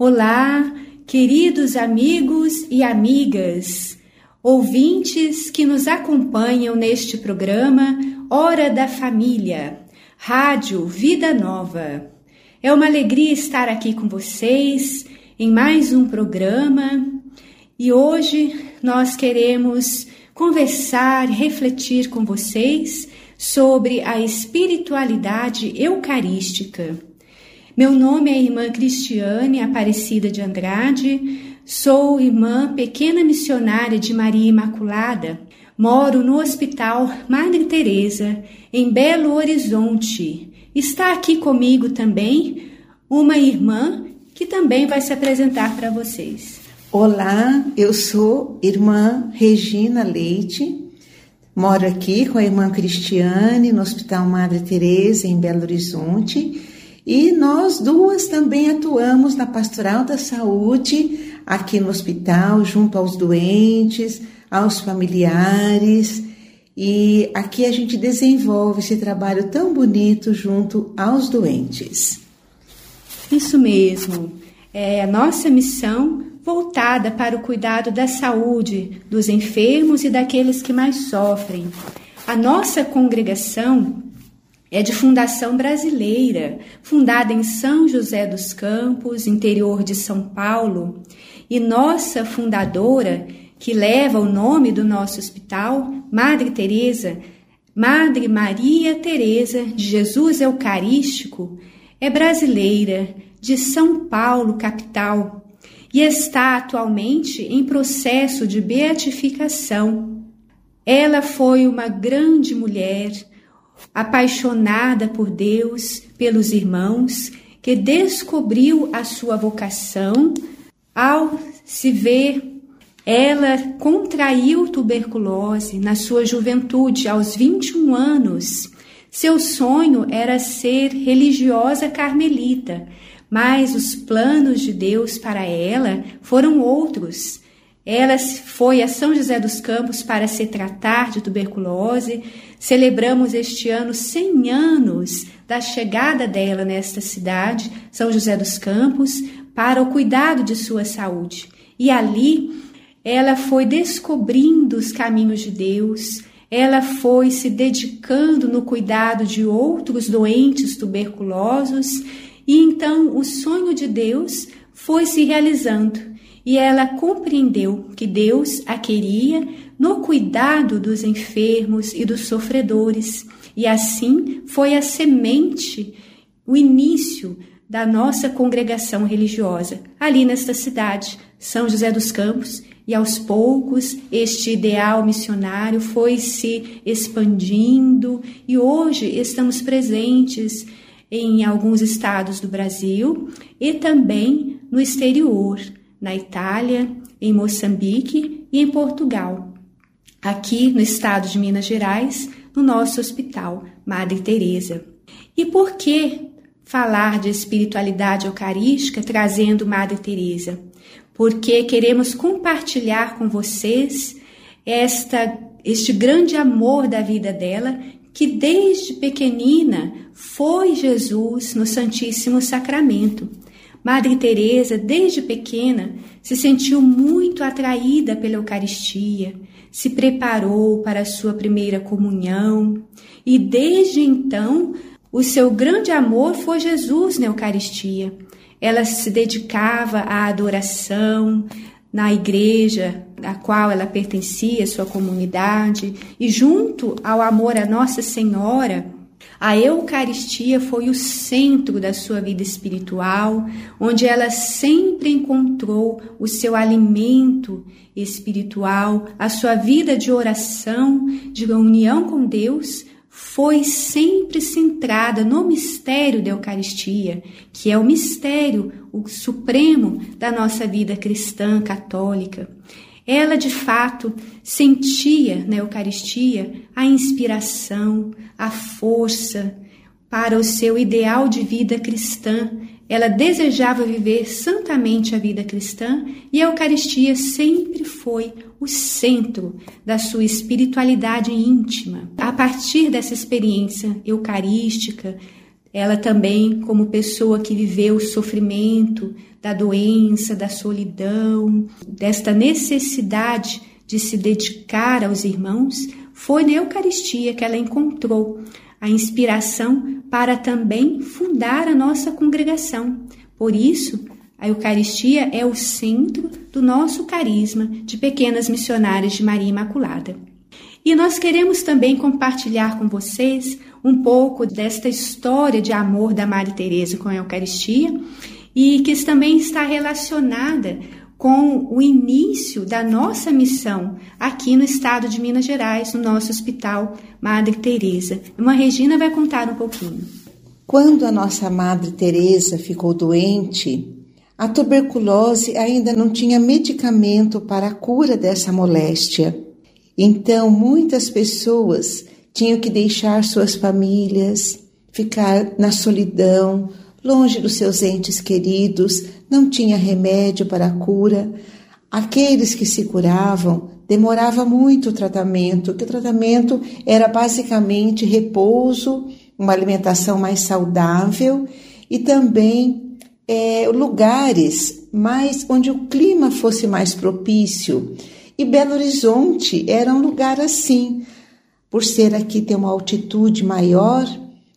Olá, queridos amigos e amigas, ouvintes que nos acompanham neste programa Hora da Família, Rádio Vida Nova. É uma alegria estar aqui com vocês em mais um programa e hoje nós queremos conversar, refletir com vocês sobre a espiritualidade eucarística. Meu nome é Irmã Cristiane Aparecida de Andrade, sou irmã pequena missionária de Maria Imaculada. Moro no Hospital Madre Teresa, em Belo Horizonte. Está aqui comigo também uma irmã que também vai se apresentar para vocês. Olá, eu sou irmã Regina Leite. Moro aqui com a irmã Cristiane no Hospital Madre Teresa em Belo Horizonte e nós duas também atuamos na Pastoral da Saúde, aqui no hospital, junto aos doentes, aos familiares. E aqui a gente desenvolve esse trabalho tão bonito junto aos doentes. Isso mesmo. É a nossa missão voltada para o cuidado da saúde dos enfermos e daqueles que mais sofrem. A nossa congregação é de fundação brasileira, fundada em São José dos Campos, interior de São Paulo, e nossa fundadora, que leva o nome do nosso hospital, Madre Teresa, Madre Maria Teresa de Jesus Eucarístico, é brasileira, de São Paulo, capital, e está atualmente em processo de beatificação. Ela foi uma grande mulher, apaixonada por Deus, pelos irmãos, que descobriu a sua vocação ao se ver. Ela contraiu tuberculose na sua juventude, aos 21 anos. Seu sonho era ser religiosa carmelita, mas os planos de Deus para ela foram outros. Ela foi a São José dos Campos para se tratar de tuberculose. Celebramos este ano 100 anos da chegada dela nesta cidade, São José dos Campos, para o cuidado de sua saúde. E ali ela foi descobrindo os caminhos de Deus, ela foi se dedicando no cuidado de outros doentes tuberculosos, e então o sonho de Deus foi se realizando e ela compreendeu que Deus a queria no cuidado dos enfermos e dos sofredores, e assim foi a semente, o início da nossa congregação religiosa, ali nesta cidade, São José dos Campos, e aos poucos este ideal missionário foi se expandindo. E hoje estamos presentes em alguns estados do Brasil e também no exterior, na Itália, em Moçambique e em Portugal. Aqui no estado de Minas Gerais, no nosso hospital Madre Teresa. E por que falar de espiritualidade eucarística trazendo Madre Teresa? Porque queremos compartilhar com vocês esta este grande amor da vida dela, que desde pequenina foi Jesus no Santíssimo Sacramento. Madre Teresa, desde pequena, se sentiu muito atraída pela Eucaristia, se preparou para a sua primeira comunhão e desde então o seu grande amor foi Jesus na Eucaristia. Ela se dedicava à adoração na igreja a qual ela pertencia, sua comunidade, e junto ao amor a Nossa Senhora, a Eucaristia foi o centro da sua vida espiritual, onde ela sempre encontrou o seu alimento espiritual, a sua vida de oração, de união com Deus, foi sempre centrada no mistério da Eucaristia, que é o mistério, o supremo da nossa vida cristã católica. Ela, de fato, sentia na Eucaristia a inspiração, a força para o seu ideal de vida cristã. Ela desejava viver santamente a vida cristã e a Eucaristia sempre foi o centro da sua espiritualidade íntima. A partir dessa experiência eucarística, Ela também, como pessoa que viveu o sofrimento da doença, da solidão, desta necessidade de se dedicar aos irmãos, foi na Eucaristia que ela encontrou a inspiração para também fundar a nossa congregação. Por isso, a Eucaristia é o centro do nosso carisma de pequenas missionárias de Maria Imaculada. E nós queremos também compartilhar com vocês um pouco desta história de amor da Madre Teresa com a Eucaristia e que também está relacionada com o início da nossa missão aqui no estado de Minas Gerais, no nosso hospital Madre Teresa. Uma Regina vai contar um pouquinho. Quando a nossa Madre Teresa ficou doente, a tuberculose ainda não tinha medicamento para a cura dessa moléstia. Então, muitas pessoas tinham que deixar suas famílias, ficar na solidão, longe dos seus entes queridos, não tinha remédio para a cura. Aqueles que se curavam demorava muito o tratamento, que o tratamento era basicamente repouso, uma alimentação mais saudável e também é, lugares mais onde o clima fosse mais propício. E Belo Horizonte era um lugar assim. Por ser aqui ter uma altitude maior,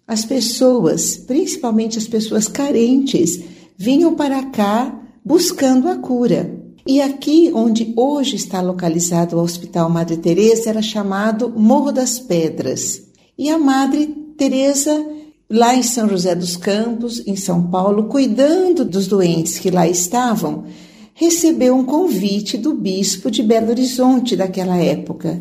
as pessoas, principalmente as pessoas carentes, vinham para cá buscando a cura. E aqui onde hoje está localizado o Hospital Madre Teresa era chamado Morro das Pedras. E a Madre Teresa lá em São José dos Campos, em São Paulo, cuidando dos doentes que lá estavam, recebeu um convite do bispo de Belo Horizonte daquela época,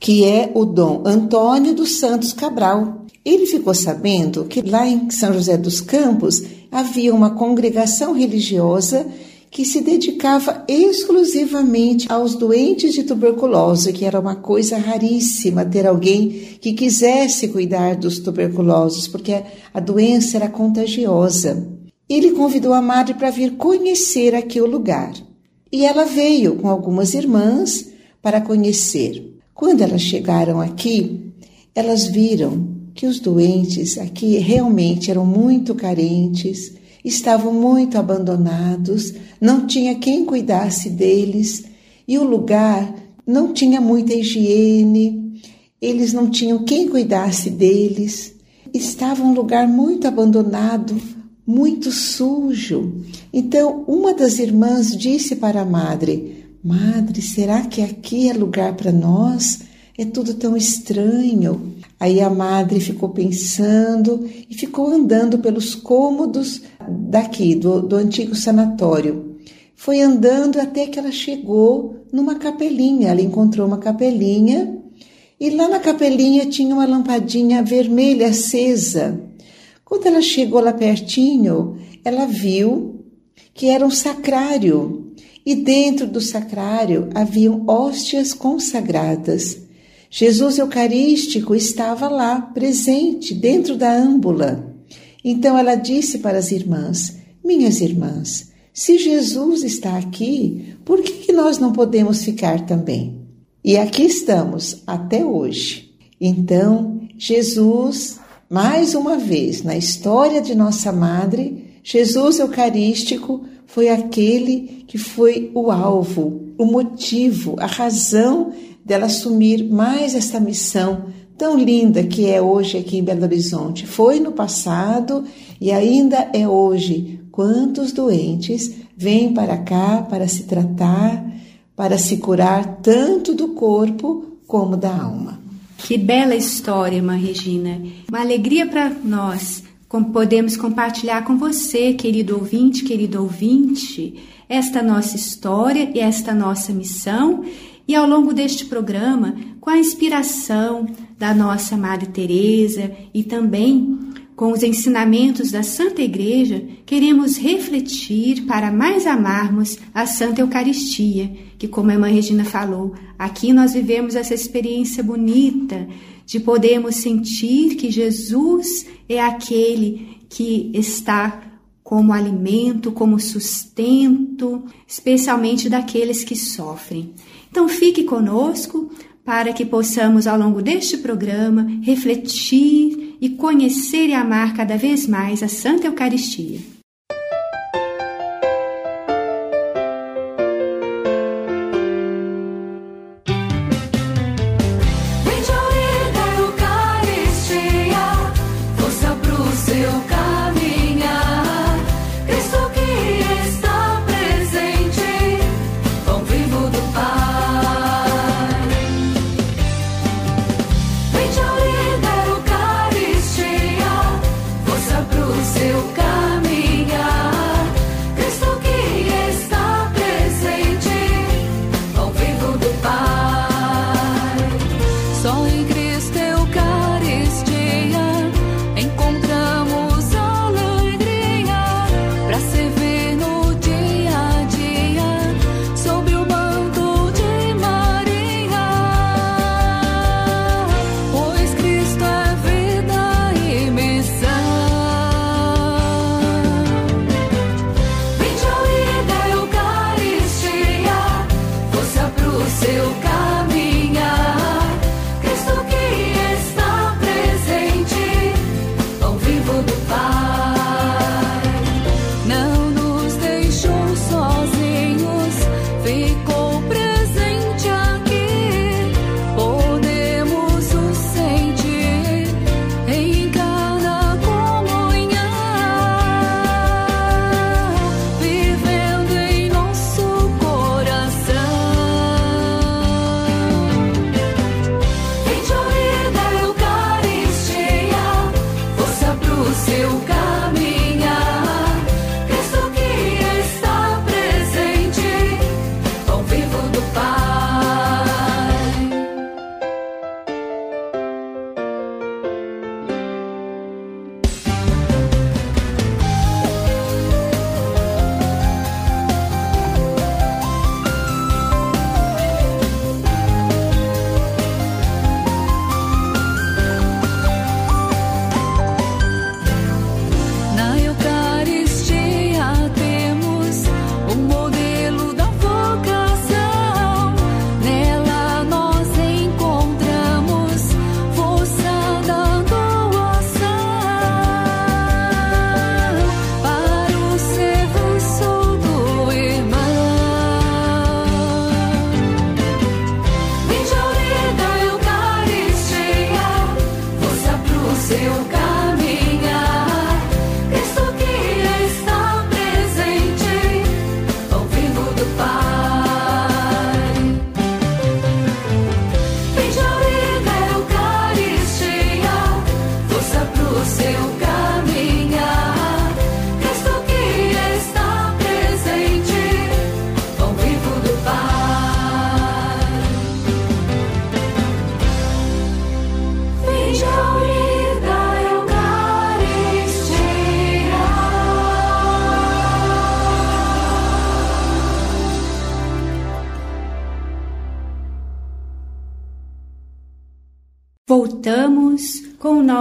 que é o Dom Antônio dos Santos Cabral. Ele ficou sabendo que lá em São José dos Campos havia uma congregação religiosa que se dedicava exclusivamente aos doentes de tuberculose, que era uma coisa raríssima ter alguém que quisesse cuidar dos tuberculosos, porque a doença era contagiosa. Ele convidou a madre para vir conhecer aqui o lugar. E ela veio com algumas irmãs para conhecer. Quando elas chegaram aqui, elas viram que os doentes aqui realmente eram muito carentes, estavam muito abandonados, não tinha quem cuidasse deles e o lugar não tinha muita higiene, eles não tinham quem cuidasse deles. Estava um lugar muito abandonado, muito sujo. Então, uma das irmãs disse para a madre: Madre, será que aqui é lugar para nós? É tudo tão estranho. Aí a madre ficou pensando e ficou andando pelos cômodos daqui, do, do antigo sanatório. Foi andando até que ela chegou numa capelinha. Ela encontrou uma capelinha e lá na capelinha tinha uma lampadinha vermelha acesa. Quando ela chegou lá pertinho, ela viu que era um sacrário e dentro do sacrário haviam hóstias consagradas. Jesus Eucarístico estava lá, presente, dentro da âmbula. Então ela disse para as irmãs: Minhas irmãs, se Jesus está aqui, por que, que nós não podemos ficar também? E aqui estamos até hoje. Então, Jesus, mais uma vez, na história de nossa Madre, Jesus Eucarístico foi aquele que foi o alvo, o motivo, a razão dela assumir mais esta missão tão linda que é hoje aqui em Belo Horizonte. Foi no passado e ainda é hoje. Quantos doentes vêm para cá para se tratar, para se curar tanto do corpo como da alma. Que bela história, irmã Regina. Uma alegria para nós como podemos compartilhar com você, querido ouvinte, querido ouvinte, esta nossa história e esta nossa missão. E ao longo deste programa, com a inspiração da nossa Madre Teresa e também com os ensinamentos da Santa Igreja, queremos refletir para mais amarmos a Santa Eucaristia, que como a irmã Regina falou, aqui nós vivemos essa experiência bonita de podermos sentir que Jesus é aquele que está como alimento, como sustento, especialmente daqueles que sofrem. Então fique conosco para que possamos, ao longo deste programa, refletir e conhecer e amar cada vez mais a Santa Eucaristia.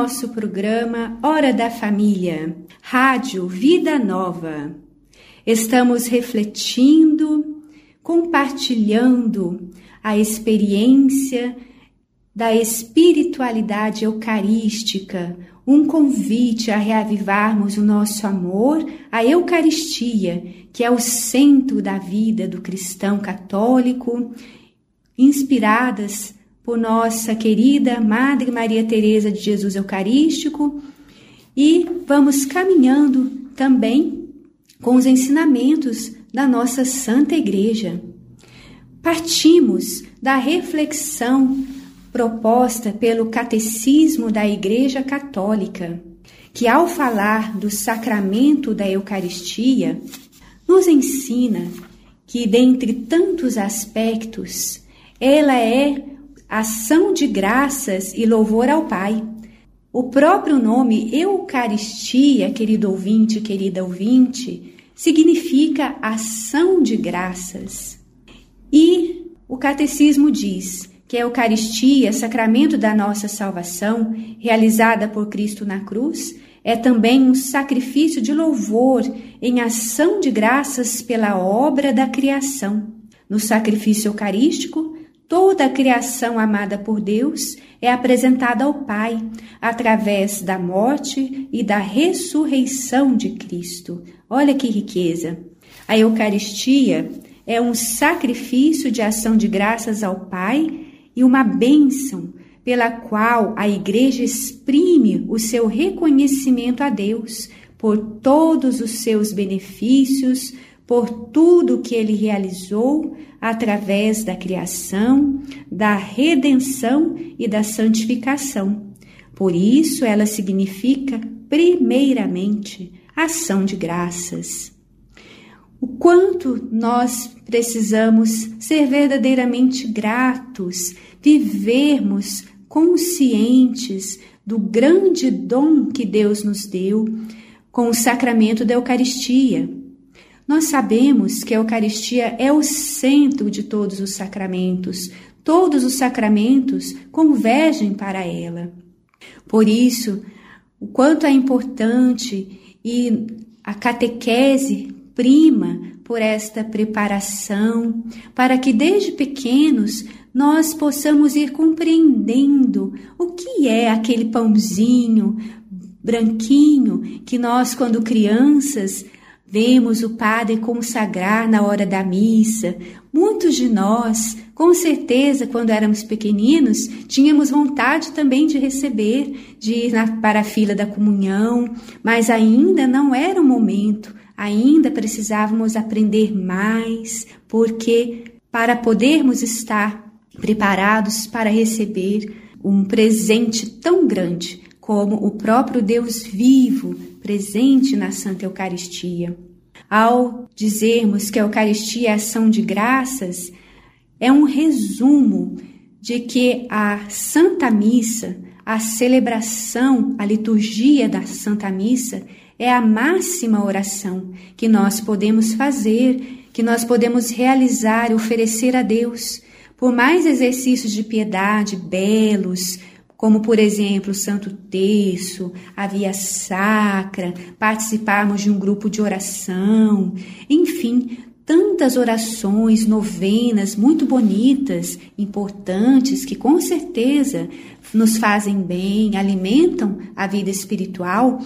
Nosso programa Hora da Família, Rádio Vida Nova. Estamos refletindo, compartilhando a experiência da espiritualidade eucarística, um convite a reavivarmos o nosso amor à Eucaristia, que é o centro da vida do cristão católico, inspiradas por nossa querida Madre Maria Teresa de Jesus Eucarístico e vamos caminhando também com os ensinamentos da nossa Santa Igreja. Partimos da reflexão proposta pelo Catecismo da Igreja Católica, que ao falar do sacramento da Eucaristia, nos ensina que, dentre tantos aspectos, ela é ação de graças e louvor ao Pai. O próprio nome Eucaristia, querido ouvinte, querida ouvinte, significa ação de graças. E o catecismo diz que a Eucaristia, sacramento da nossa salvação, realizada por Cristo na cruz, é também um sacrifício de louvor em ação de graças pela obra da criação. No sacrifício eucarístico, toda a criação amada por Deus é apresentada ao Pai através da morte e da ressurreição de Cristo. Olha que riqueza! A Eucaristia é um sacrifício de ação de graças ao Pai e uma bênção pela qual a Igreja exprime o seu reconhecimento a Deus por todos os seus benefícios, por tudo que ele realizou através da criação, da redenção e da santificação. Por isso, ela significa, primeiramente, ação de graças. O quanto nós precisamos ser verdadeiramente gratos, vivermos conscientes do grande dom que Deus nos deu com o sacramento da Eucaristia. Nós sabemos que a Eucaristia é o centro de todos os sacramentos, todos os sacramentos convergem para ela. Por isso, o quanto é importante e a catequese prima por esta preparação, para que desde pequenos nós possamos ir compreendendo o que é aquele pãozinho branquinho que nós, quando crianças, vemos o padre consagrar na hora da missa. Muitos de nós, com certeza, quando éramos pequeninos, tínhamos vontade também de receber, de ir na, para a fila da comunhão, mas ainda não era o momento ainda precisávamos aprender mais, porque para podermos estar preparados para receber um presente tão grande como o próprio Deus vivo presente na Santa Eucaristia. Ao dizermos que a Eucaristia é ação de graças, é um resumo de que a Santa Missa, a celebração, a liturgia da Santa Missa é a máxima oração que nós podemos fazer, que nós podemos realizar oferecer a Deus. Por mais exercícios de piedade belos, como por exemplo o Santo Terço, a Via Sacra, participarmos de um grupo de oração, enfim, tantas orações, novenas muito bonitas, importantes, que com certeza nos fazem bem, alimentam a vida espiritual,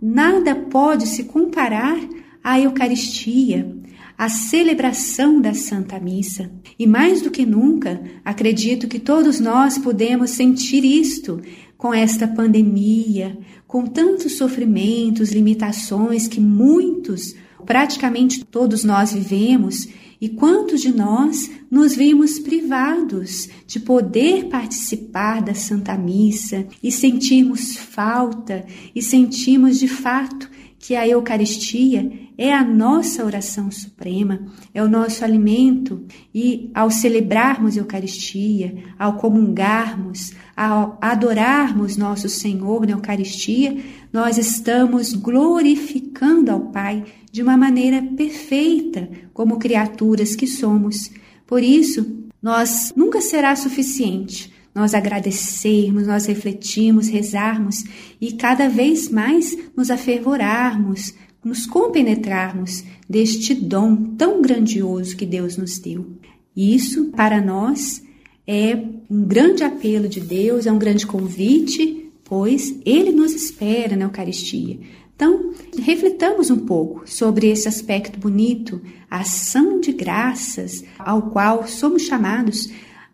nada pode se comparar à Eucaristia, à celebração da Santa Missa. E mais do que nunca, acredito que todos nós podemos sentir isto com esta pandemia, com tantos sofrimentos, limitações que muitos, praticamente todos nós vivemos e quantos de nós nos vimos privados de poder participar da Santa Missa e sentirmos falta e sentimos de fato que a Eucaristia é a nossa oração suprema, é o nosso alimento, e ao celebrarmos a Eucaristia, ao comungarmos, ao adorarmos nosso Senhor na Eucaristia, nós estamos glorificando ao Pai de uma maneira perfeita, como criaturas que somos. Por isso, nós nunca será suficiente nós agradecermos, nós refletirmos, rezarmos e cada vez mais nos afervorarmos, nos compenetrarmos deste dom tão grandioso que Deus nos deu. Isso, para nós, é um grande apelo de Deus, é um grande convite, pois Ele nos espera na Eucaristia. Então, refletamos um pouco sobre esse aspecto bonito, a ação de graças ao qual somos chamados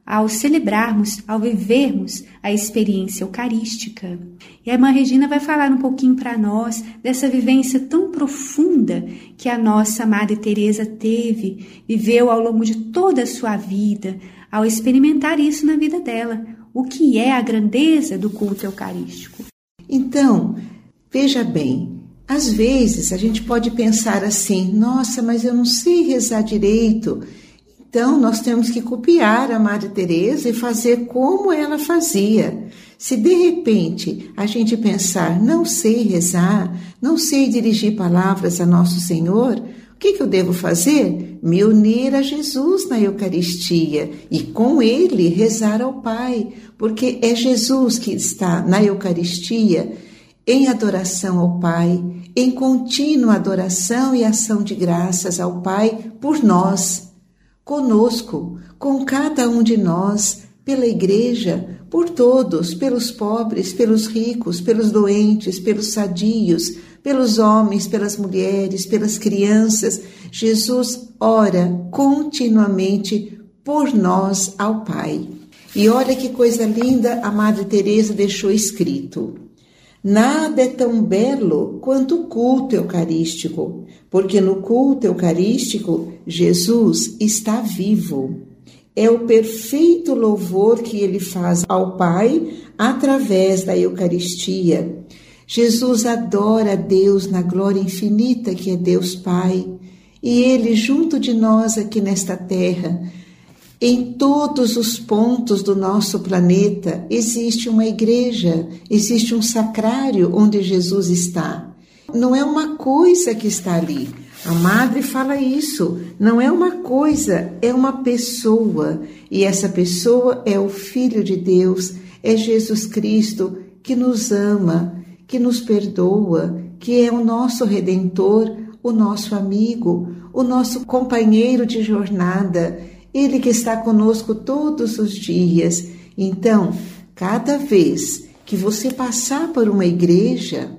ao celebrarmos, ao vivermos a experiência eucarística. E a irmã Regina vai falar um pouquinho para nós dessa vivência tão profunda que a nossa Madre Teresa teve, viveu ao longo de toda a sua vida, ao experimentar isso na vida dela, o que é a grandeza do culto eucarístico. Então, Veja bem, às vezes a gente pode pensar assim: nossa, mas eu não sei rezar direito. Então nós temos que copiar a Madre Teresa e fazer como ela fazia. Se de repente a gente pensar, não sei rezar, não sei dirigir palavras a Nosso Senhor, o que, que eu devo fazer? Me unir a Jesus na Eucaristia e com Ele rezar ao Pai, porque é Jesus que está na Eucaristia em adoração ao Pai, em contínua adoração e ação de graças ao Pai por nós, conosco, com cada um de nós, pela igreja, por todos, pelos pobres, pelos ricos, pelos doentes, pelos sadios, pelos homens, pelas mulheres, pelas crianças. Jesus ora continuamente por nós ao Pai. E olha que coisa linda a Madre Teresa deixou escrito. Nada é tão belo quanto o culto eucarístico, porque no culto eucarístico Jesus está vivo é o perfeito louvor que ele faz ao Pai através da Eucaristia. Jesus adora Deus na glória infinita que é Deus Pai, e ele junto de nós aqui nesta terra, em todos os pontos do nosso planeta, existe uma igreja, existe um sacrário onde Jesus está. Não é uma coisa que está ali, a madre fala isso. Não é uma coisa, é uma pessoa. E essa pessoa é o Filho de Deus, é Jesus Cristo que nos ama, que nos perdoa, que é o nosso redentor, o nosso amigo, o nosso companheiro de jornada. Ele que está conosco todos os dias. Então, cada vez que você passar por uma igreja,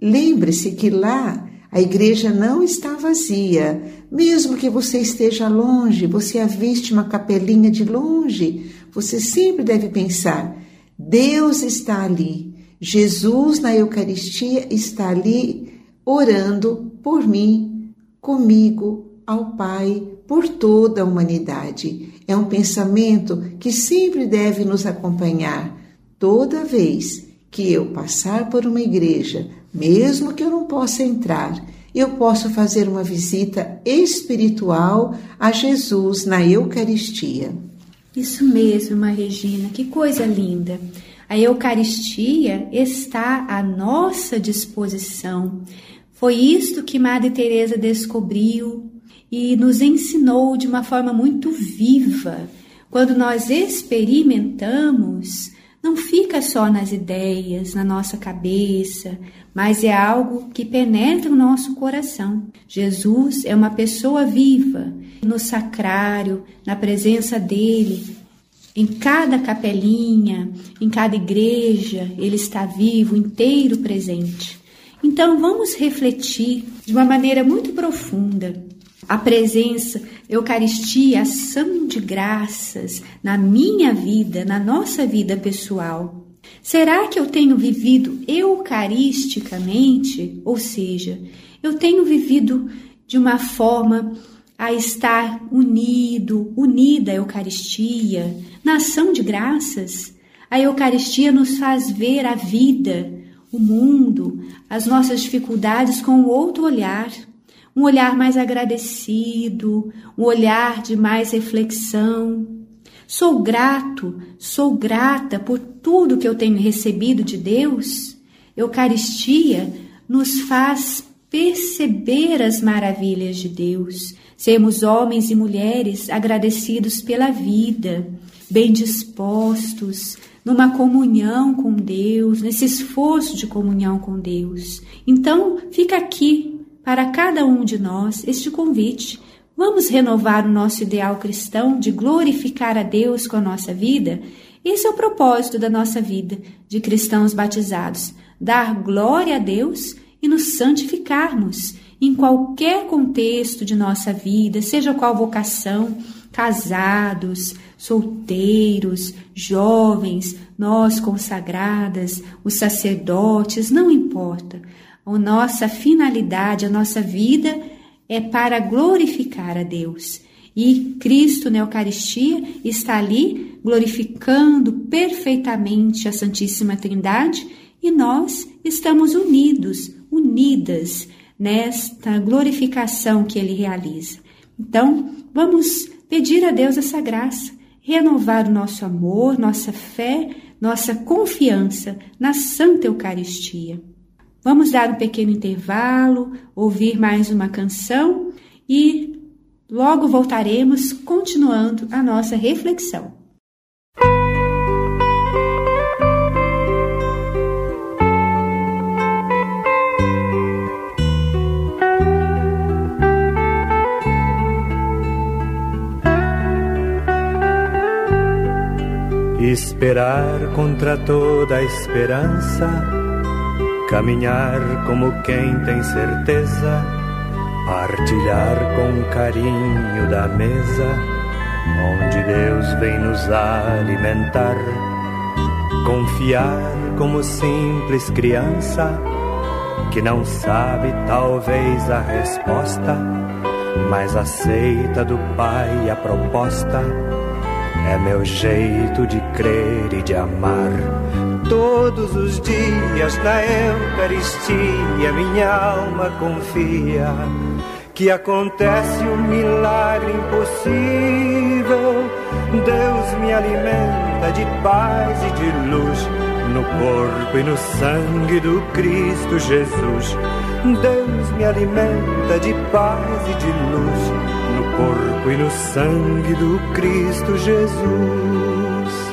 lembre-se que lá a igreja não está vazia. Mesmo que você esteja longe, você aviste uma capelinha de longe, você sempre deve pensar: Deus está ali. Jesus na Eucaristia está ali orando por mim, comigo, ao Pai, por toda a humanidade. É um pensamento que sempre deve nos acompanhar toda vez que eu passar por uma igreja, mesmo que eu não possa entrar, eu posso fazer uma visita espiritual a Jesus na Eucaristia. Isso mesmo, Regina, que coisa linda. A Eucaristia está à nossa disposição. Foi isto que Madre Teresa descobriu e nos ensinou de uma forma muito viva. Quando nós experimentamos não fica só nas ideias, na nossa cabeça, mas é algo que penetra o nosso coração. Jesus é uma pessoa viva, no sacrário, na presença dele, em cada capelinha, em cada igreja, ele está vivo, inteiro presente. Então vamos refletir de uma maneira muito profunda a presença, Eucaristia, ação de graças na minha vida, na nossa vida pessoal. Será que eu tenho vivido eucaristicamente? Ou seja, eu tenho vivido de uma forma a estar unido, unida à Eucaristia, na ação de graças? A Eucaristia nos faz ver a vida, o mundo, as nossas dificuldades com outro olhar um olhar mais agradecido, um olhar de mais reflexão. Sou grato, sou grata por tudo que eu tenho recebido de Deus. Eucaristia nos faz perceber as maravilhas de Deus, sermos homens e mulheres agradecidos pela vida, bem dispostos, numa comunhão com Deus, nesse esforço de comunhão com Deus. Então, fica aqui para cada um de nós este convite. Vamos renovar o nosso ideal cristão de glorificar a Deus com a nossa vida? Esse é o propósito da nossa vida de cristãos batizados: dar glória a Deus e nos santificarmos em qualquer contexto de nossa vida, seja qual vocação, casados, solteiros, jovens, nós consagradas, os sacerdotes, não importa. A nossa finalidade, a nossa vida é para glorificar a Deus. E Cristo na Eucaristia está ali glorificando perfeitamente a Santíssima Trindade e nós estamos unidos, unidas nesta glorificação que ele realiza. Então, vamos pedir a Deus essa graça, renovar o nosso amor, nossa fé, nossa confiança na Santa Eucaristia. Vamos dar um pequeno intervalo, ouvir mais uma canção e logo voltaremos continuando a nossa reflexão. Esperar contra toda esperança caminhar como quem tem certeza, partilhar com carinho da mesa, onde Deus vem nos alimentar, confiar como simples criança, que não sabe talvez a resposta, mas aceita do Pai a proposta é meu jeito de crer e de amar. Todos os dias na Eucaristia minha alma confia que acontece um milagre impossível. Deus me alimenta de paz e de luz no corpo e no sangue do Cristo Jesus. Deus me alimenta de paz e de luz corpo e no sangue do Cristo Jesus.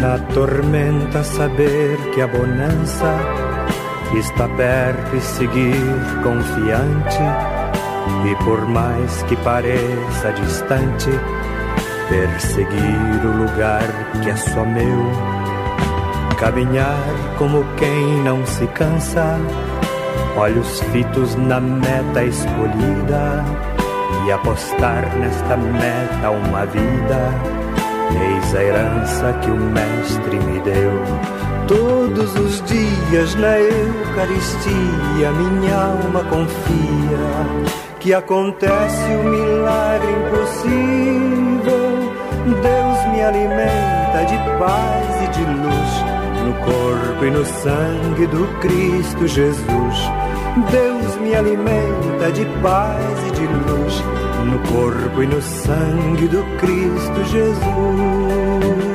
Na tormenta, saber que a bonança está perto e seguir confiante e por mais que pareça distante, perseguir o lugar que é só meu, caminhar como quem não se cansa, olhos fitos na meta escolhida e apostar nesta meta uma vida. Eis a herança que o Mestre me deu. Todos os dias na Eucaristia minha alma confia que acontece o um milagre impossível. Deus me alimenta de paz e de luz no corpo e no sangue do Cristo Jesus. Deus me alimenta de paz e de luz no corpo e no sangue do Cristo Jesus.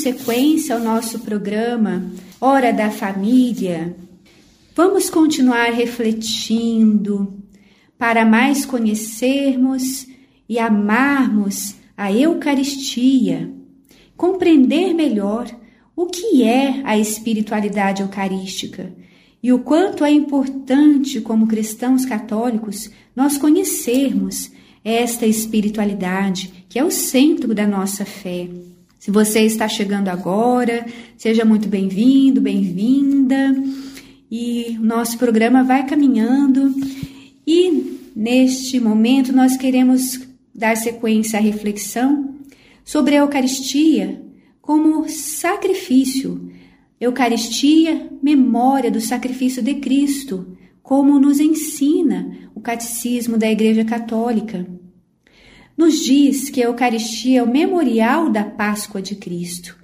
Sequência ao nosso programa Hora da Família, vamos continuar refletindo para mais conhecermos e amarmos a Eucaristia, compreender melhor o que é a espiritualidade eucarística e o quanto é importante, como cristãos católicos, nós conhecermos esta espiritualidade que é o centro da nossa fé. Se você está chegando agora, seja muito bem-vindo, bem-vinda. E nosso programa vai caminhando e neste momento nós queremos dar sequência à reflexão sobre a Eucaristia como sacrifício. Eucaristia, memória do sacrifício de Cristo, como nos ensina o Catecismo da Igreja Católica nos diz que a Eucaristia é o memorial da Páscoa de Cristo.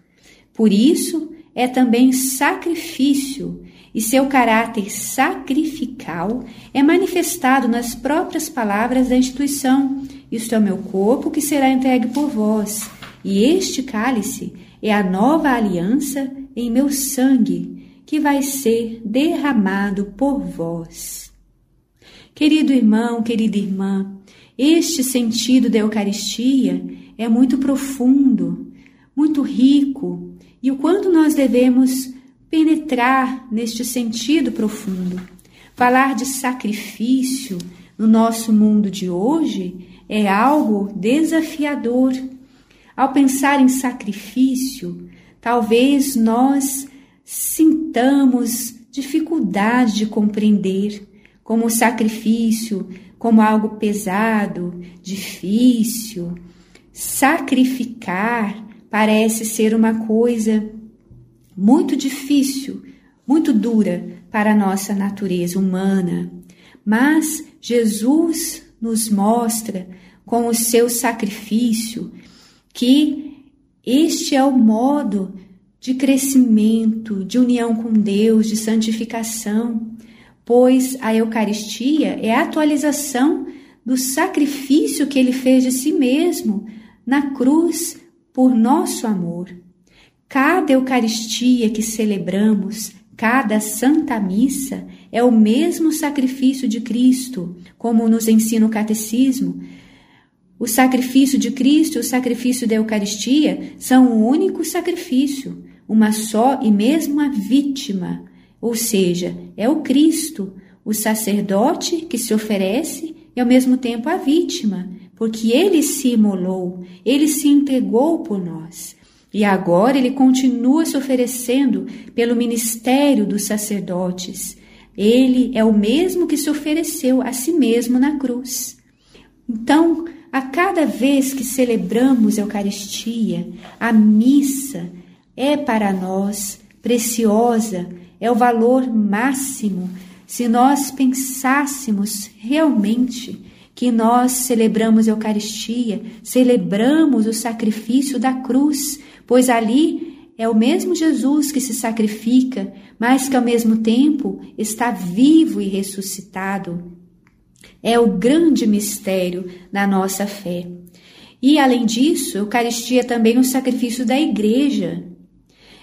Por isso, é também sacrifício, e seu caráter sacrificial é manifestado nas próprias palavras da instituição: Isto é o meu corpo que será entregue por vós, e este cálice é a nova aliança em meu sangue, que vai ser derramado por vós. Querido irmão, querida irmã, este sentido da Eucaristia é muito profundo, muito rico, e o quanto nós devemos penetrar neste sentido profundo. Falar de sacrifício no nosso mundo de hoje é algo desafiador. Ao pensar em sacrifício, talvez nós sintamos dificuldade de compreender como o sacrifício como algo pesado, difícil. Sacrificar parece ser uma coisa muito difícil, muito dura para a nossa natureza humana. Mas Jesus nos mostra com o seu sacrifício que este é o modo de crescimento, de união com Deus, de santificação pois a Eucaristia é a atualização do sacrifício que ele fez de si mesmo na cruz por nosso amor. Cada Eucaristia que celebramos, cada Santa Missa, é o mesmo sacrifício de Cristo, como nos ensina o Catecismo. O sacrifício de Cristo e o sacrifício da Eucaristia são um único sacrifício, uma só e mesma vítima, ou seja, é o Cristo, o sacerdote que se oferece e ao mesmo tempo a vítima, porque ele se imolou, ele se entregou por nós. E agora ele continua se oferecendo pelo ministério dos sacerdotes. Ele é o mesmo que se ofereceu a si mesmo na cruz. Então, a cada vez que celebramos a Eucaristia, a missa é para nós preciosa, é o valor máximo se nós pensássemos realmente que nós celebramos a Eucaristia, celebramos o sacrifício da cruz, pois ali é o mesmo Jesus que se sacrifica, mas que ao mesmo tempo está vivo e ressuscitado. É o grande mistério da nossa fé. E além disso, a Eucaristia é também um sacrifício da igreja.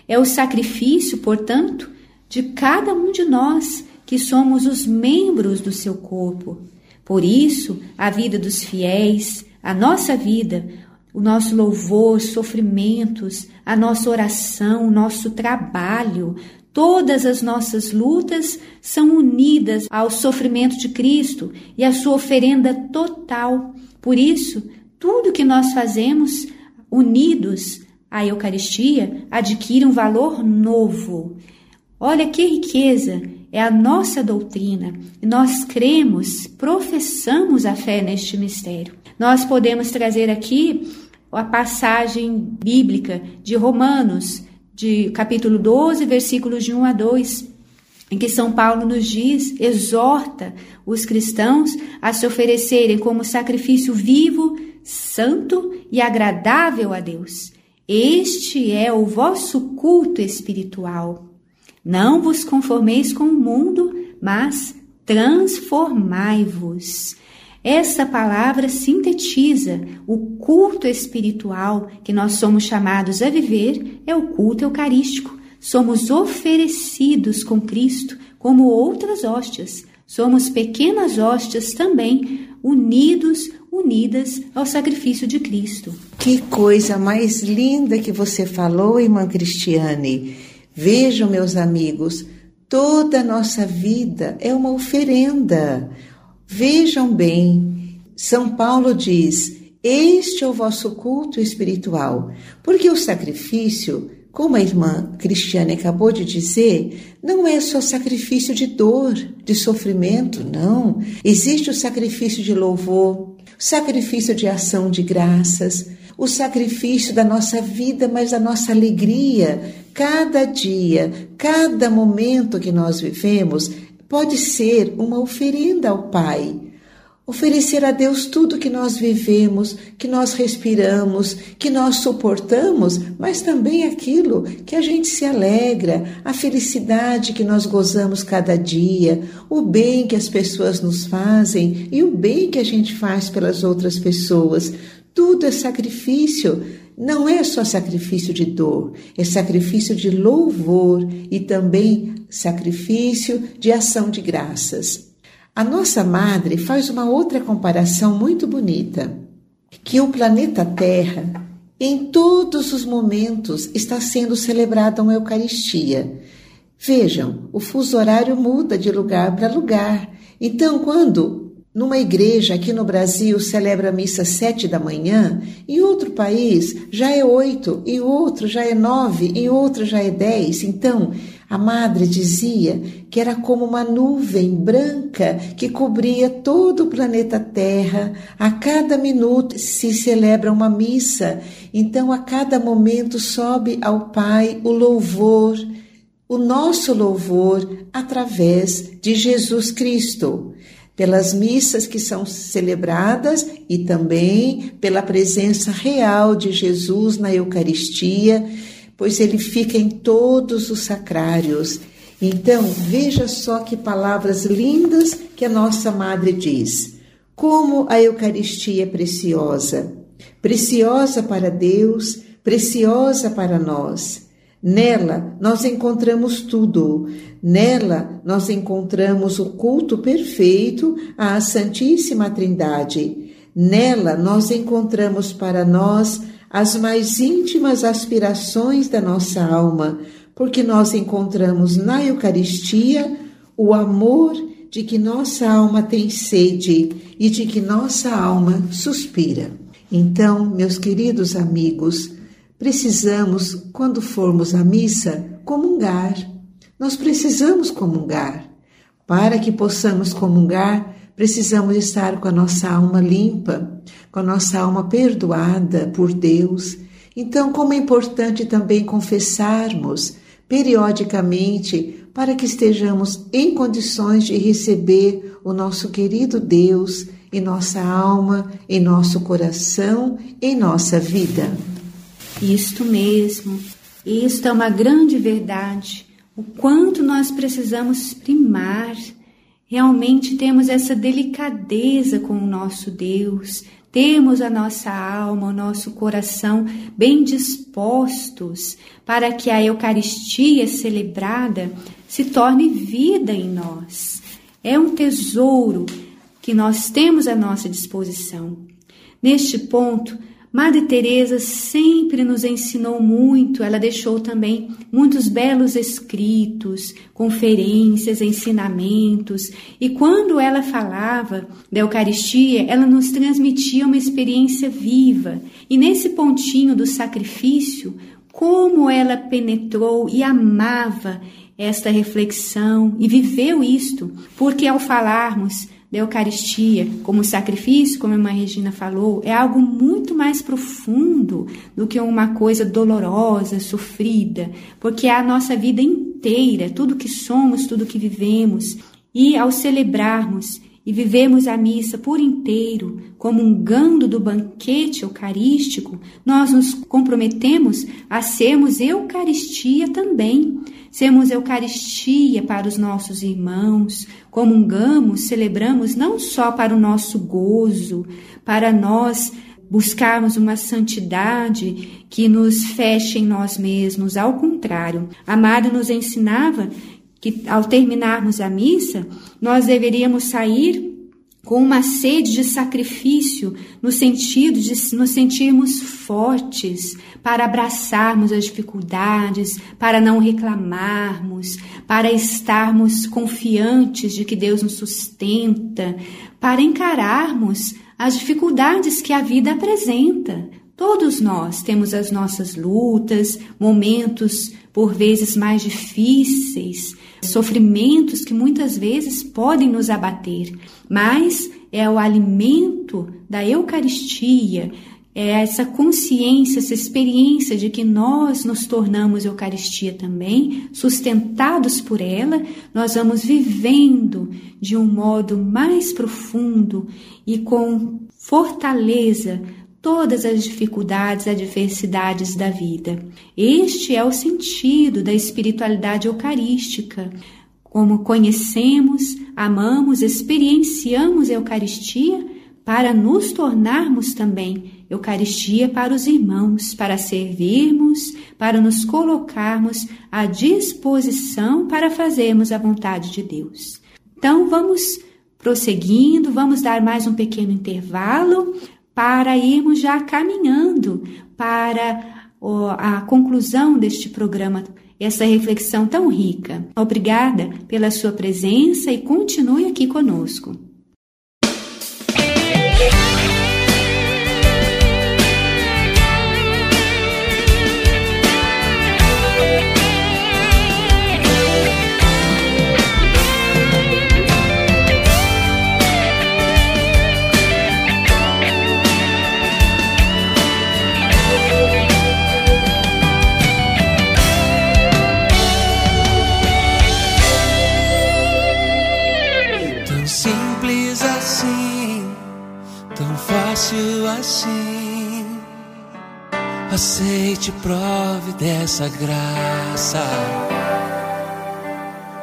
É o sacrifício, portanto, de cada um de nós que somos os membros do seu corpo. Por isso, a vida dos fiéis, a nossa vida, o nosso louvor, sofrimentos, a nossa oração, o nosso trabalho, todas as nossas lutas são unidas ao sofrimento de Cristo e à sua oferenda total. Por isso, tudo que nós fazemos unidos à Eucaristia adquire um valor novo. Olha que riqueza é a nossa doutrina nós cremos, professamos a fé neste mistério. Nós podemos trazer aqui a passagem bíblica de Romanos, de capítulo 12, versículos de 1 a 2, em que São Paulo nos diz, exorta os cristãos a se oferecerem como sacrifício vivo, santo e agradável a Deus. Este é o vosso culto espiritual. Não vos conformeis com o mundo, mas transformai-vos. Essa palavra sintetiza o culto espiritual que nós somos chamados a viver, é o culto eucarístico. Somos oferecidos com Cristo como outras hóstias. Somos pequenas hóstias também, unidos, unidas ao sacrifício de Cristo. Que coisa mais linda que você falou, irmã Cristiane. Vejam, meus amigos, toda a nossa vida é uma oferenda. Vejam bem, São Paulo diz: Este é o vosso culto espiritual, porque o sacrifício, como a irmã Cristiane acabou de dizer, não é só sacrifício de dor, de sofrimento, não. Existe o sacrifício de louvor, sacrifício de ação de graças, o sacrifício da nossa vida, mas da nossa alegria. Cada dia, cada momento que nós vivemos pode ser uma oferenda ao Pai. Oferecer a Deus tudo que nós vivemos, que nós respiramos, que nós suportamos, mas também aquilo que a gente se alegra, a felicidade que nós gozamos cada dia, o bem que as pessoas nos fazem e o bem que a gente faz pelas outras pessoas. Tudo é sacrifício. Não é só sacrifício de dor, é sacrifício de louvor e também sacrifício de ação de graças. A nossa madre faz uma outra comparação muito bonita, que o planeta Terra, em todos os momentos, está sendo celebrada uma Eucaristia. Vejam, o fuso horário muda de lugar para lugar. Então, quando numa igreja aqui no Brasil celebra a missa sete da manhã, em outro país já é oito, em outro já é nove, em outro já é dez. Então, a madre dizia que era como uma nuvem branca que cobria todo o planeta Terra. A cada minuto se celebra uma missa. Então, a cada momento sobe ao Pai o louvor, o nosso louvor através de Jesus Cristo pelas missas que são celebradas e também pela presença real de Jesus na Eucaristia, pois ele fica em todos os sacrários. Então, veja só que palavras lindas que a nossa madre diz. Como a Eucaristia é preciosa, preciosa para Deus, preciosa para nós. Nela nós encontramos tudo. Nela nós encontramos o culto perfeito à Santíssima Trindade. Nela nós encontramos para nós as mais íntimas aspirações da nossa alma, porque nós encontramos na Eucaristia o amor de que nossa alma tem sede e de que nossa alma suspira. Então, meus queridos amigos, precisamos, quando formos à missa, comungar. Nós precisamos comungar. Para que possamos comungar, precisamos estar com a nossa alma limpa, com a nossa alma perdoada por Deus. Então, como é importante também confessarmos periodicamente para que estejamos em condições de receber o nosso querido Deus em nossa alma, em nosso coração, em nossa vida. Isto mesmo, isto é uma grande verdade. O quanto nós precisamos primar. Realmente temos essa delicadeza com o nosso Deus, temos a nossa alma, o nosso coração bem dispostos para que a Eucaristia celebrada se torne vida em nós. É um tesouro que nós temos à nossa disposição. Neste ponto, Madre Teresa sempre nos ensinou muito, ela deixou também muitos belos escritos, conferências, ensinamentos, e quando ela falava da Eucaristia, ela nos transmitia uma experiência viva. E nesse pontinho do sacrifício, como ela penetrou e amava esta reflexão e viveu isto, porque ao falarmos da Eucaristia como sacrifício, como a irmã Regina falou, é algo muito mais profundo do que uma coisa dolorosa, sofrida, porque é a nossa vida inteira, tudo que somos, tudo que vivemos. E ao celebrarmos e vivemos a missa por inteiro, comungando do banquete eucarístico, nós nos comprometemos a sermos Eucaristia também. Sermos Eucaristia para os nossos irmãos, comungamos, celebramos não só para o nosso gozo, para nós buscarmos uma santidade que nos feche em nós mesmos. Ao contrário, a Mara nos ensinava que ao terminarmos a missa, nós deveríamos sair com uma sede de sacrifício, no sentido de nos sentirmos fortes para abraçarmos as dificuldades, para não reclamarmos, para estarmos confiantes de que Deus nos sustenta, para encararmos as dificuldades que a vida apresenta. Todos nós temos as nossas lutas, momentos por vezes mais difíceis, sofrimentos que muitas vezes podem nos abater, mas é o alimento da Eucaristia, é essa consciência, essa experiência de que nós nos tornamos Eucaristia também, sustentados por ela, nós vamos vivendo de um modo mais profundo e com fortaleza todas as dificuldades, adversidades da vida. Este é o sentido da espiritualidade eucarística. Como conhecemos, amamos, experienciamos a Eucaristia para nos tornarmos também Eucaristia para os irmãos, para servirmos, para nos colocarmos à disposição para fazermos a vontade de Deus. Então vamos prosseguindo, vamos dar mais um pequeno intervalo para irmos já caminhando para a conclusão deste programa, essa reflexão tão rica. Obrigada pela sua presença e continue aqui conosco. Aceite, prove dessa graça.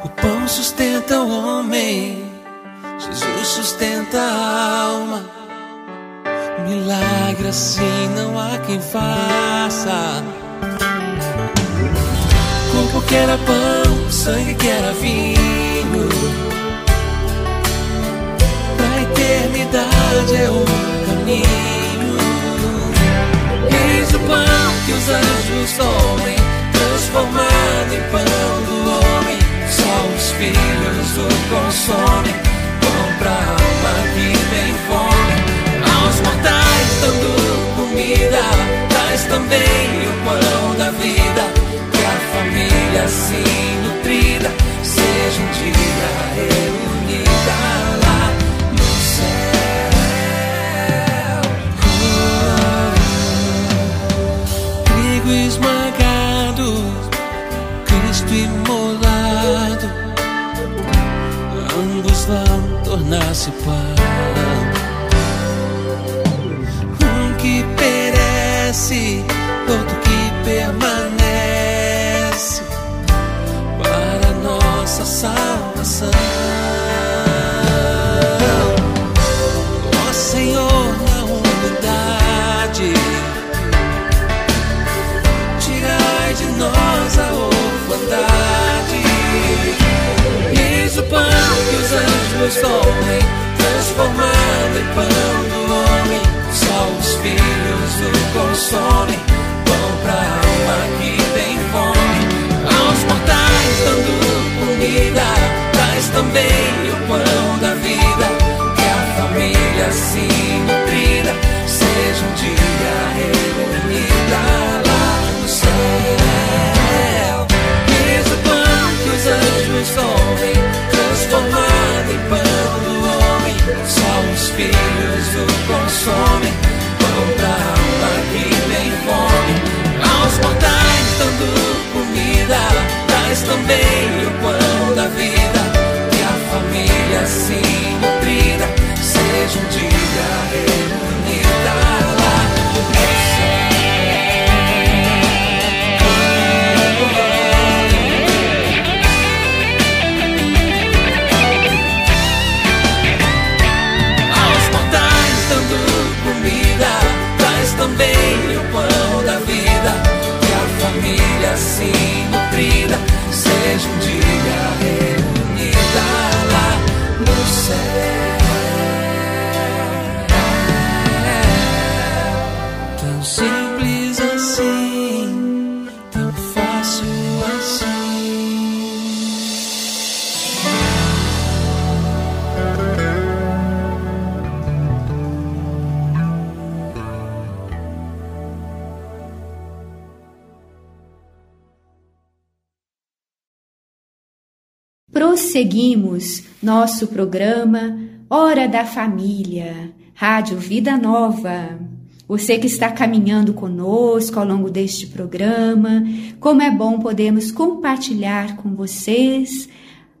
O pão sustenta o homem, Jesus sustenta a alma. Milagre assim não há quem faça. Corpo que era pão, sangue que era vinho. Pra eternidade é o caminho. O pão que os anjos comem, transformado em pão do homem. Só os filhos o consomem. Pão pra alma que tem fome aos mortais dando comida, traz também o pão da vida, que a família assim nutrida seja um dia reunida tornar-se pão. perece, outro que permanece para nossa salvação. Ó Senhor, na humildade, tirai de nós a orfandade. Eis o pão que os anjos comem, o consomem. Pão pra alma que tem fome. Aos mortais dando comida. Traz também o pão da vida. Que a família assim nutrida seja um dia reunida lá no céu. Eis o pão que os anjos comem. Transformado em pão do homem. Só os filhos o consomem. Dando comida. Traz também o pão da vida. Que a família assim nutrida seja um dia assim nutrida seja um dia Prosseguimos nosso programa Hora da Família, Rádio Vida Nova. Você que está caminhando conosco ao longo deste programa, como é bom podermos compartilhar com vocês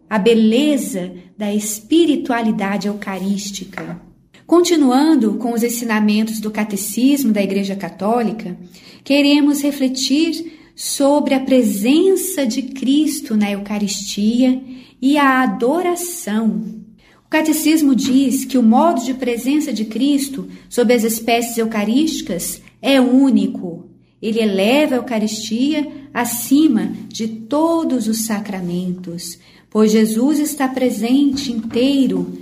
a beleza da espiritualidade eucarística. Continuando com os ensinamentos do Catecismo da Igreja Católica, queremos refletir sobre a presença de Cristo na Eucaristia e a adoração. O Catecismo diz que o modo de presença de Cristo sob as espécies eucarísticas é único. Ele eleva a Eucaristia acima de todos os sacramentos, pois Jesus está presente inteiro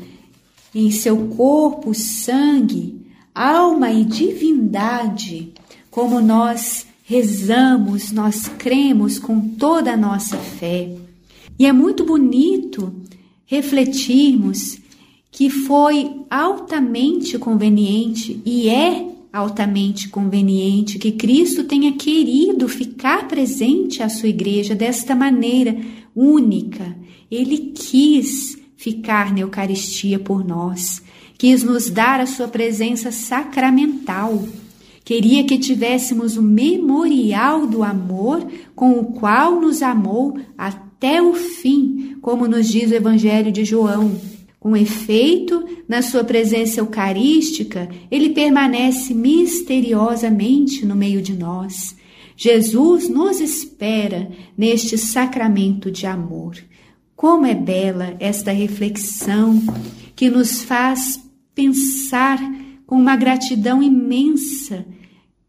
em seu corpo, sangue, alma e divindade, como nós rezamos, nós cremos com toda a nossa fé. E é muito bonito refletirmos que foi altamente conveniente e é altamente conveniente que Cristo tenha querido ficar presente à sua igreja desta maneira única. Ele quis ficar na Eucaristia por nós, quis nos dar a sua presença sacramental. Queria que tivéssemos o memorial do amor com o qual nos amou até o fim, como nos diz o Evangelho de João. Com efeito, na sua presença eucarística, ele permanece misteriosamente no meio de nós. Jesus nos espera neste sacramento de amor. Como é bela esta reflexão que nos faz pensar com uma gratidão imensa.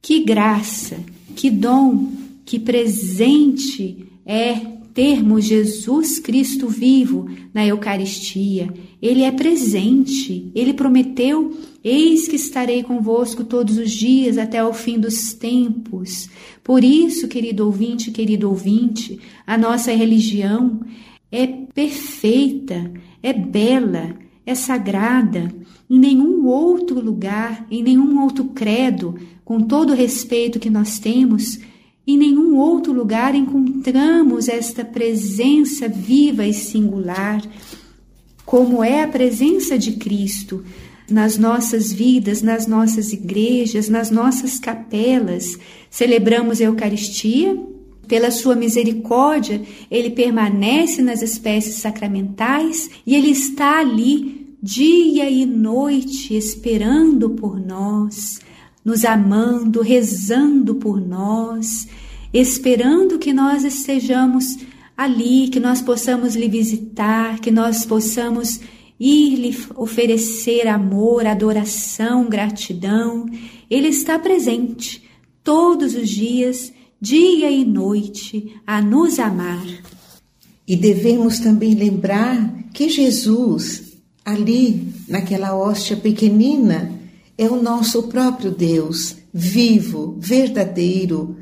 Que graça, que dom, que presente é termos Jesus Cristo vivo na Eucaristia. Ele é presente, ele prometeu: Eis que estarei convosco todos os dias até o fim dos tempos. Por isso, querido ouvinte, querido ouvinte, a nossa religião é perfeita, é bela, é sagrada. Em nenhum outro lugar, em nenhum outro credo, com todo o respeito que nós temos, em nenhum outro lugar encontramos esta presença viva e singular, como é a presença de Cristo nas nossas vidas, nas nossas igrejas, nas nossas capelas. Celebramos a Eucaristia, pela sua misericórdia, ele permanece nas espécies sacramentais e ele está ali dia e noite esperando por nós, nos amando, rezando por nós, esperando que nós estejamos ali, que nós possamos lhe visitar, que nós possamos ir lhe oferecer amor, adoração, gratidão. Ele está presente todos os dias dia e noite, a nos amar. E devemos também lembrar que Jesus, ali naquela hóstia pequenina, é o nosso próprio Deus, vivo, verdadeiro,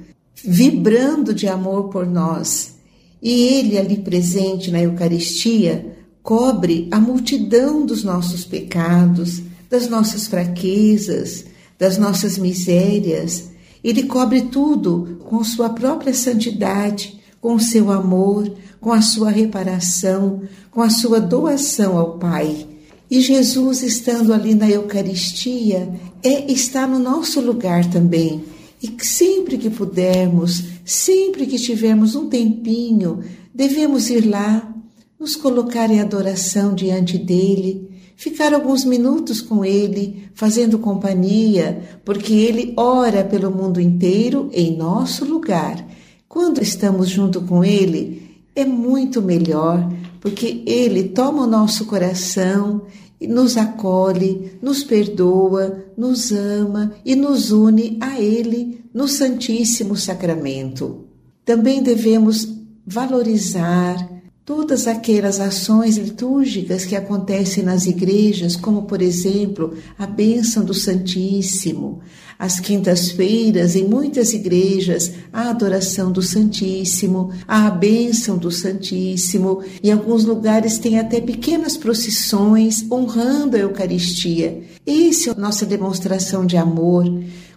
vibrando de amor por nós. E Ele, ali presente na Eucaristia, cobre a multidão dos nossos pecados, das nossas fraquezas, das nossas misérias ele cobre tudo com sua própria santidade, com seu amor, com a sua reparação, com a sua doação ao Pai. E Jesus, estando ali na Eucaristia, é está no nosso lugar também. E sempre que pudermos, sempre que tivermos um tempinho, devemos ir lá, nos colocar em adoração diante dele, ficar alguns minutos com Ele, fazendo companhia, porque Ele ora pelo mundo inteiro em nosso lugar. Quando estamos junto com Ele, é muito melhor, porque Ele toma o nosso coração e nos acolhe, nos perdoa, nos ama e nos une a Ele no Santíssimo Sacramento. Também devemos valorizar, todas aquelas ações litúrgicas que acontecem nas igrejas, como por exemplo a bênção do Santíssimo. Às quintas-feiras, em muitas igrejas, a adoração do Santíssimo, a bênção do Santíssimo, em alguns lugares tem até pequenas procissões honrando a Eucaristia. Essa é a nossa demonstração de amor.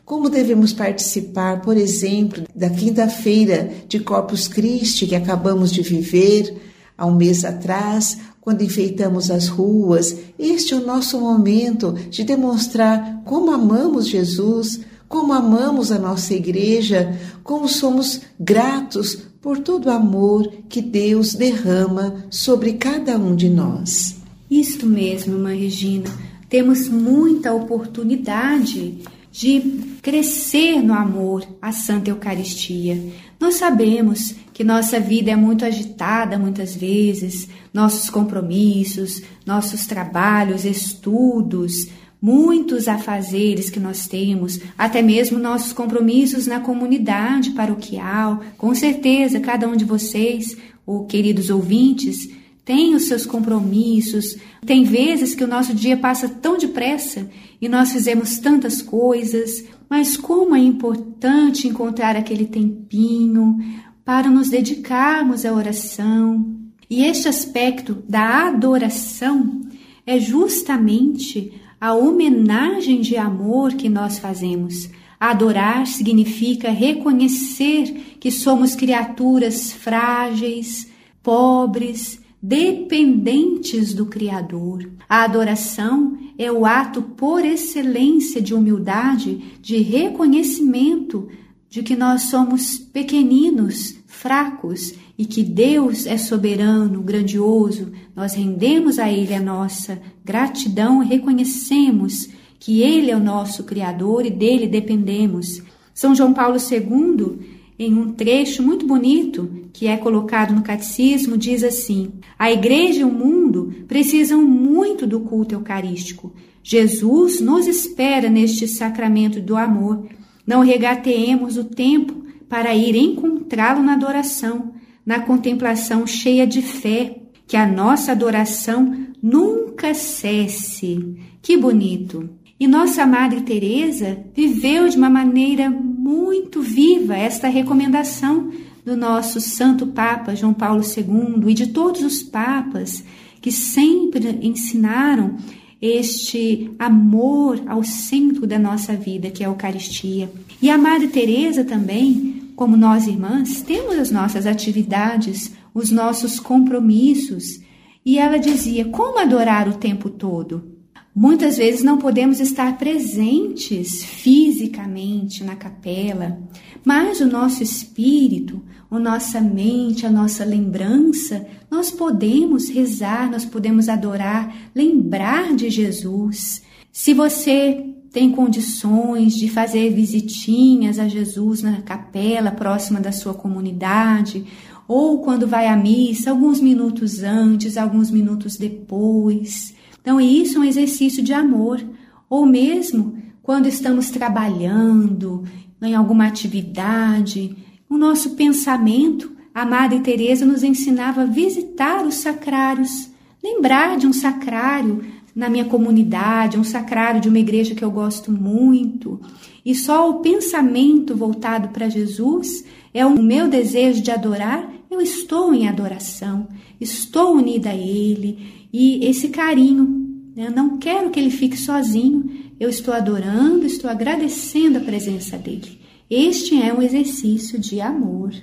Como devemos participar, por exemplo, da quinta-feira de Corpus Christi que acabamos de viver, Há um mês atrás, quando enfeitamos as ruas, este é o nosso momento de demonstrar como amamos Jesus, como amamos a nossa igreja, como somos gratos por todo o amor que Deus derrama sobre cada um de nós. Isto mesmo, Mãe Regina. Temos muita oportunidade de crescer no amor à Santa Eucaristia. Nós sabemos que nossa vida é muito agitada muitas vezes, nossos compromissos, nossos trabalhos, estudos, muitos afazeres que nós temos, até mesmo nossos compromissos na comunidade paroquial. Com certeza, cada um de vocês, ou queridos ouvintes, tem os seus compromissos. Tem vezes que o nosso dia passa tão depressa e nós fizemos tantas coisas, mas como é importante encontrar aquele tempinho para nos dedicarmos à oração. E este aspecto da adoração é justamente a homenagem de amor que nós fazemos. Adorar significa reconhecer que somos criaturas frágeis, pobres, dependentes do Criador. A adoração é o ato por excelência de humildade, de reconhecimento de que nós somos pequeninos, fracos e que Deus é soberano, grandioso. Nós rendemos a Ele a nossa gratidão reconhecemos que Ele é o nosso Criador e dele dependemos. São João Paulo II em um trecho muito bonito que é colocado no catecismo, diz assim: A igreja e o mundo precisam muito do culto eucarístico. Jesus nos espera neste sacramento do amor. Não regateemos o tempo para ir encontrá-lo na adoração, na contemplação cheia de fé, que a nossa adoração nunca cesse. Que bonito! E nossa Madre Teresa viveu de uma maneira muito viva esta recomendação do nosso Santo Papa João Paulo II e de todos os papas que sempre ensinaram este amor ao centro da nossa vida, que é a Eucaristia. E a Madre Teresa também, como nós irmãs, temos as nossas atividades, os nossos compromissos, e ela dizia: como adorar o tempo todo? Muitas vezes não podemos estar presentes fisicamente na capela, mas o nosso espírito, a nossa mente, a nossa lembrança, nós podemos rezar, nós podemos adorar, lembrar de Jesus. Se você tem condições de fazer visitinhas a Jesus na capela próxima da sua comunidade, ou quando vai à missa, alguns minutos antes, alguns minutos depois, então, isso é um exercício de amor. Ou mesmo quando estamos trabalhando em alguma atividade, o nosso pensamento, a Madre Teresa nos ensinava a visitar os sacrários, lembrar de um sacrário na minha comunidade, um sacrário de uma igreja que eu gosto muito. E só o pensamento voltado para Jesus é o meu desejo de adorar, eu estou em adoração, estou unida a Ele, e esse carinho. Né? Eu não quero que ele fique sozinho, eu estou adorando, estou agradecendo a presença dele. Este é um exercício de amor.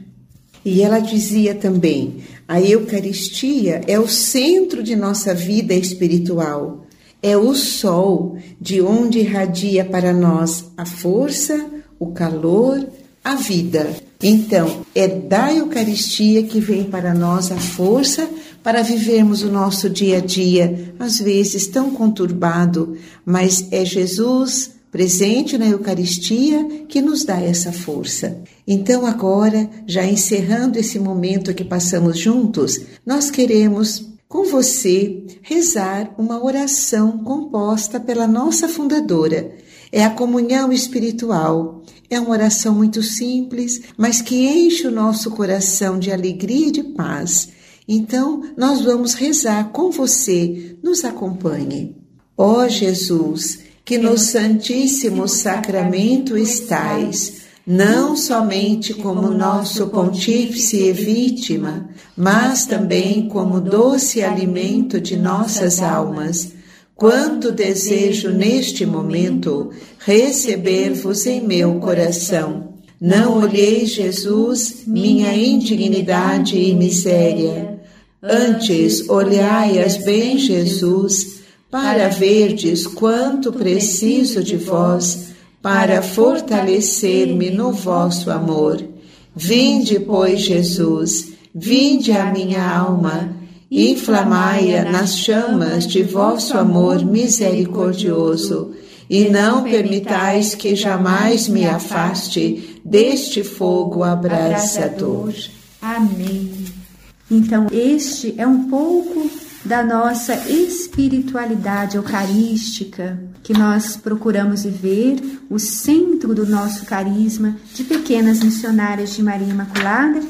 E ela dizia também: a Eucaristia é o centro de nossa vida espiritual, é o sol de onde irradia para nós a força, o calor, a vida. Então, é da Eucaristia que vem para nós a força para vivermos o nosso dia a dia, às vezes tão conturbado, mas é Jesus presente na Eucaristia que nos dá essa força. Então, agora, já encerrando esse momento que passamos juntos, nós queremos com você rezar uma oração composta pela nossa fundadora. É a comunhão espiritual. É uma oração muito simples, mas que enche o nosso coração de alegria e de paz. Então, nós vamos rezar com você. Nos acompanhe. Ó oh, Jesus, que no Santíssimo Sacramento estais, não somente como nosso pontífice e vítima, mas também como doce alimento de nossas almas. Quanto desejo neste momento receber-vos em meu coração. Não olheis, Jesus, minha indignidade e miséria Antes, olhai-as bem, Jesus, para verdes quanto preciso de vós, para fortalecer-me no vosso amor. Vinde, pois, Jesus, vinde a minha alma, inflamai-a nas chamas de vosso amor misericordioso, e não permitais que jamais me afaste deste fogo abrasador. Amém. Então, este é um pouco da nossa espiritualidade eucarística que nós procuramos viver, o centro do nosso carisma de pequenas missionárias de Maria Imaculada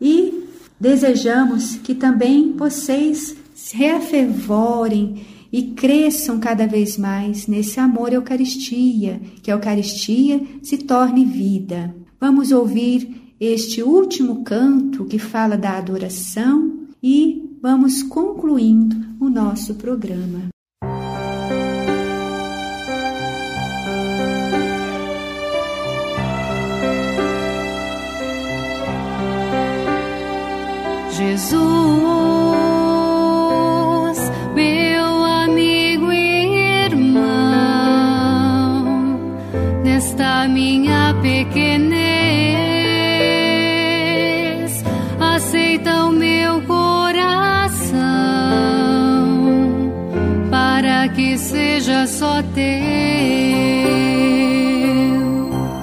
e desejamos que também vocês se reafervorem e cresçam cada vez mais nesse amor à Eucaristia, que a Eucaristia se torne vida. Vamos ouvir este último canto que fala da adoração e vamos concluindo o nosso programa. Jesus, só teu.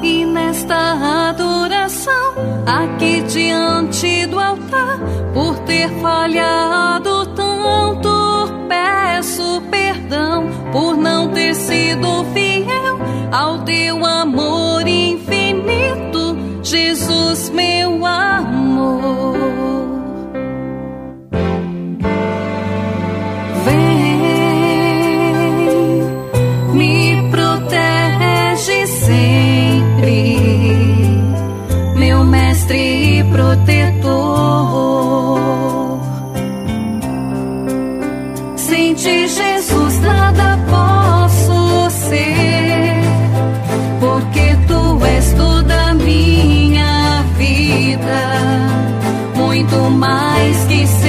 E nesta adoração aqui diante do altar, por ter falhado tanto. Peço perdão por não ter sido fiel ao teu amor infinito, Jesus, meu amor. Muito mais que Senhor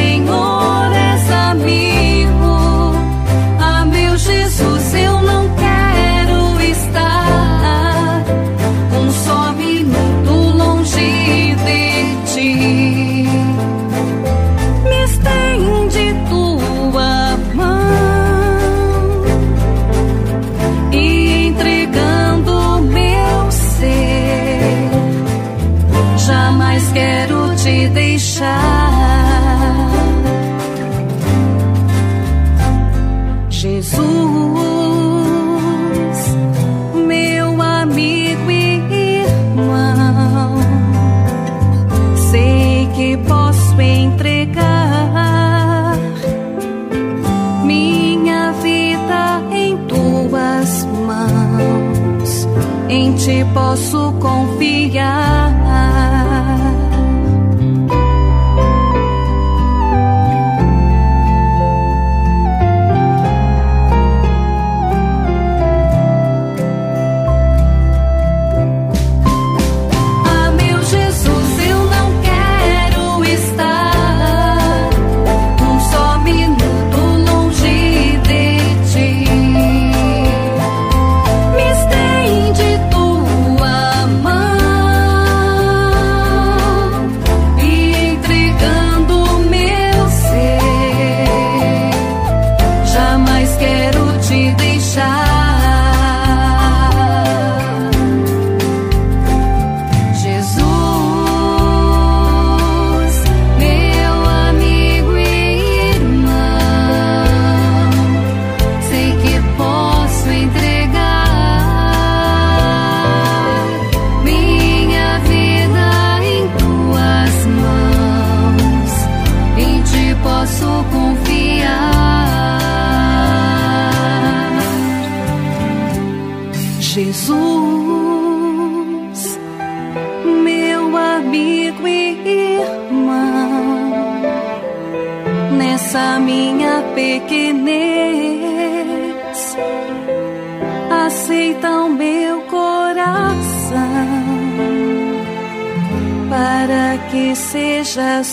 posso confiar.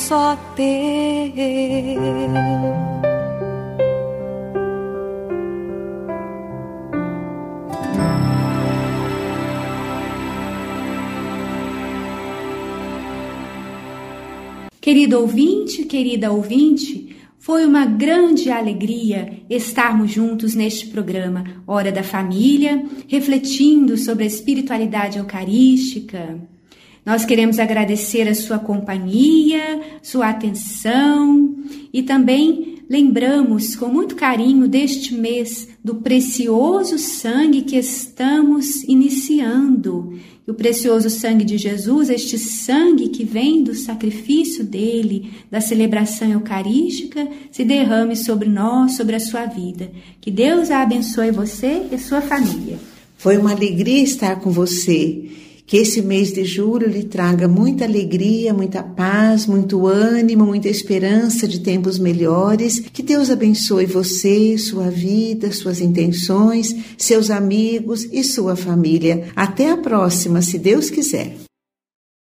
Só teu. Querido ouvinte, querida ouvinte, foi uma grande alegria estarmos juntos neste programa Hora da Família, refletindo sobre a espiritualidade eucarística. Nós queremos agradecer a sua companhia, sua atenção e também lembramos com muito carinho deste mês do precioso sangue que estamos iniciando. O precioso sangue de Jesus, este sangue que vem do sacrifício dele, da celebração eucarística, se derrame sobre nós, sobre a sua vida. Que Deus abençoe você e sua família. Foi uma alegria estar com você. Que esse mês de julho lhe traga muita alegria, muita paz, muito ânimo, muita esperança de tempos melhores. Que Deus abençoe você, sua vida, suas intenções, seus amigos e sua família. Até a próxima, se Deus quiser.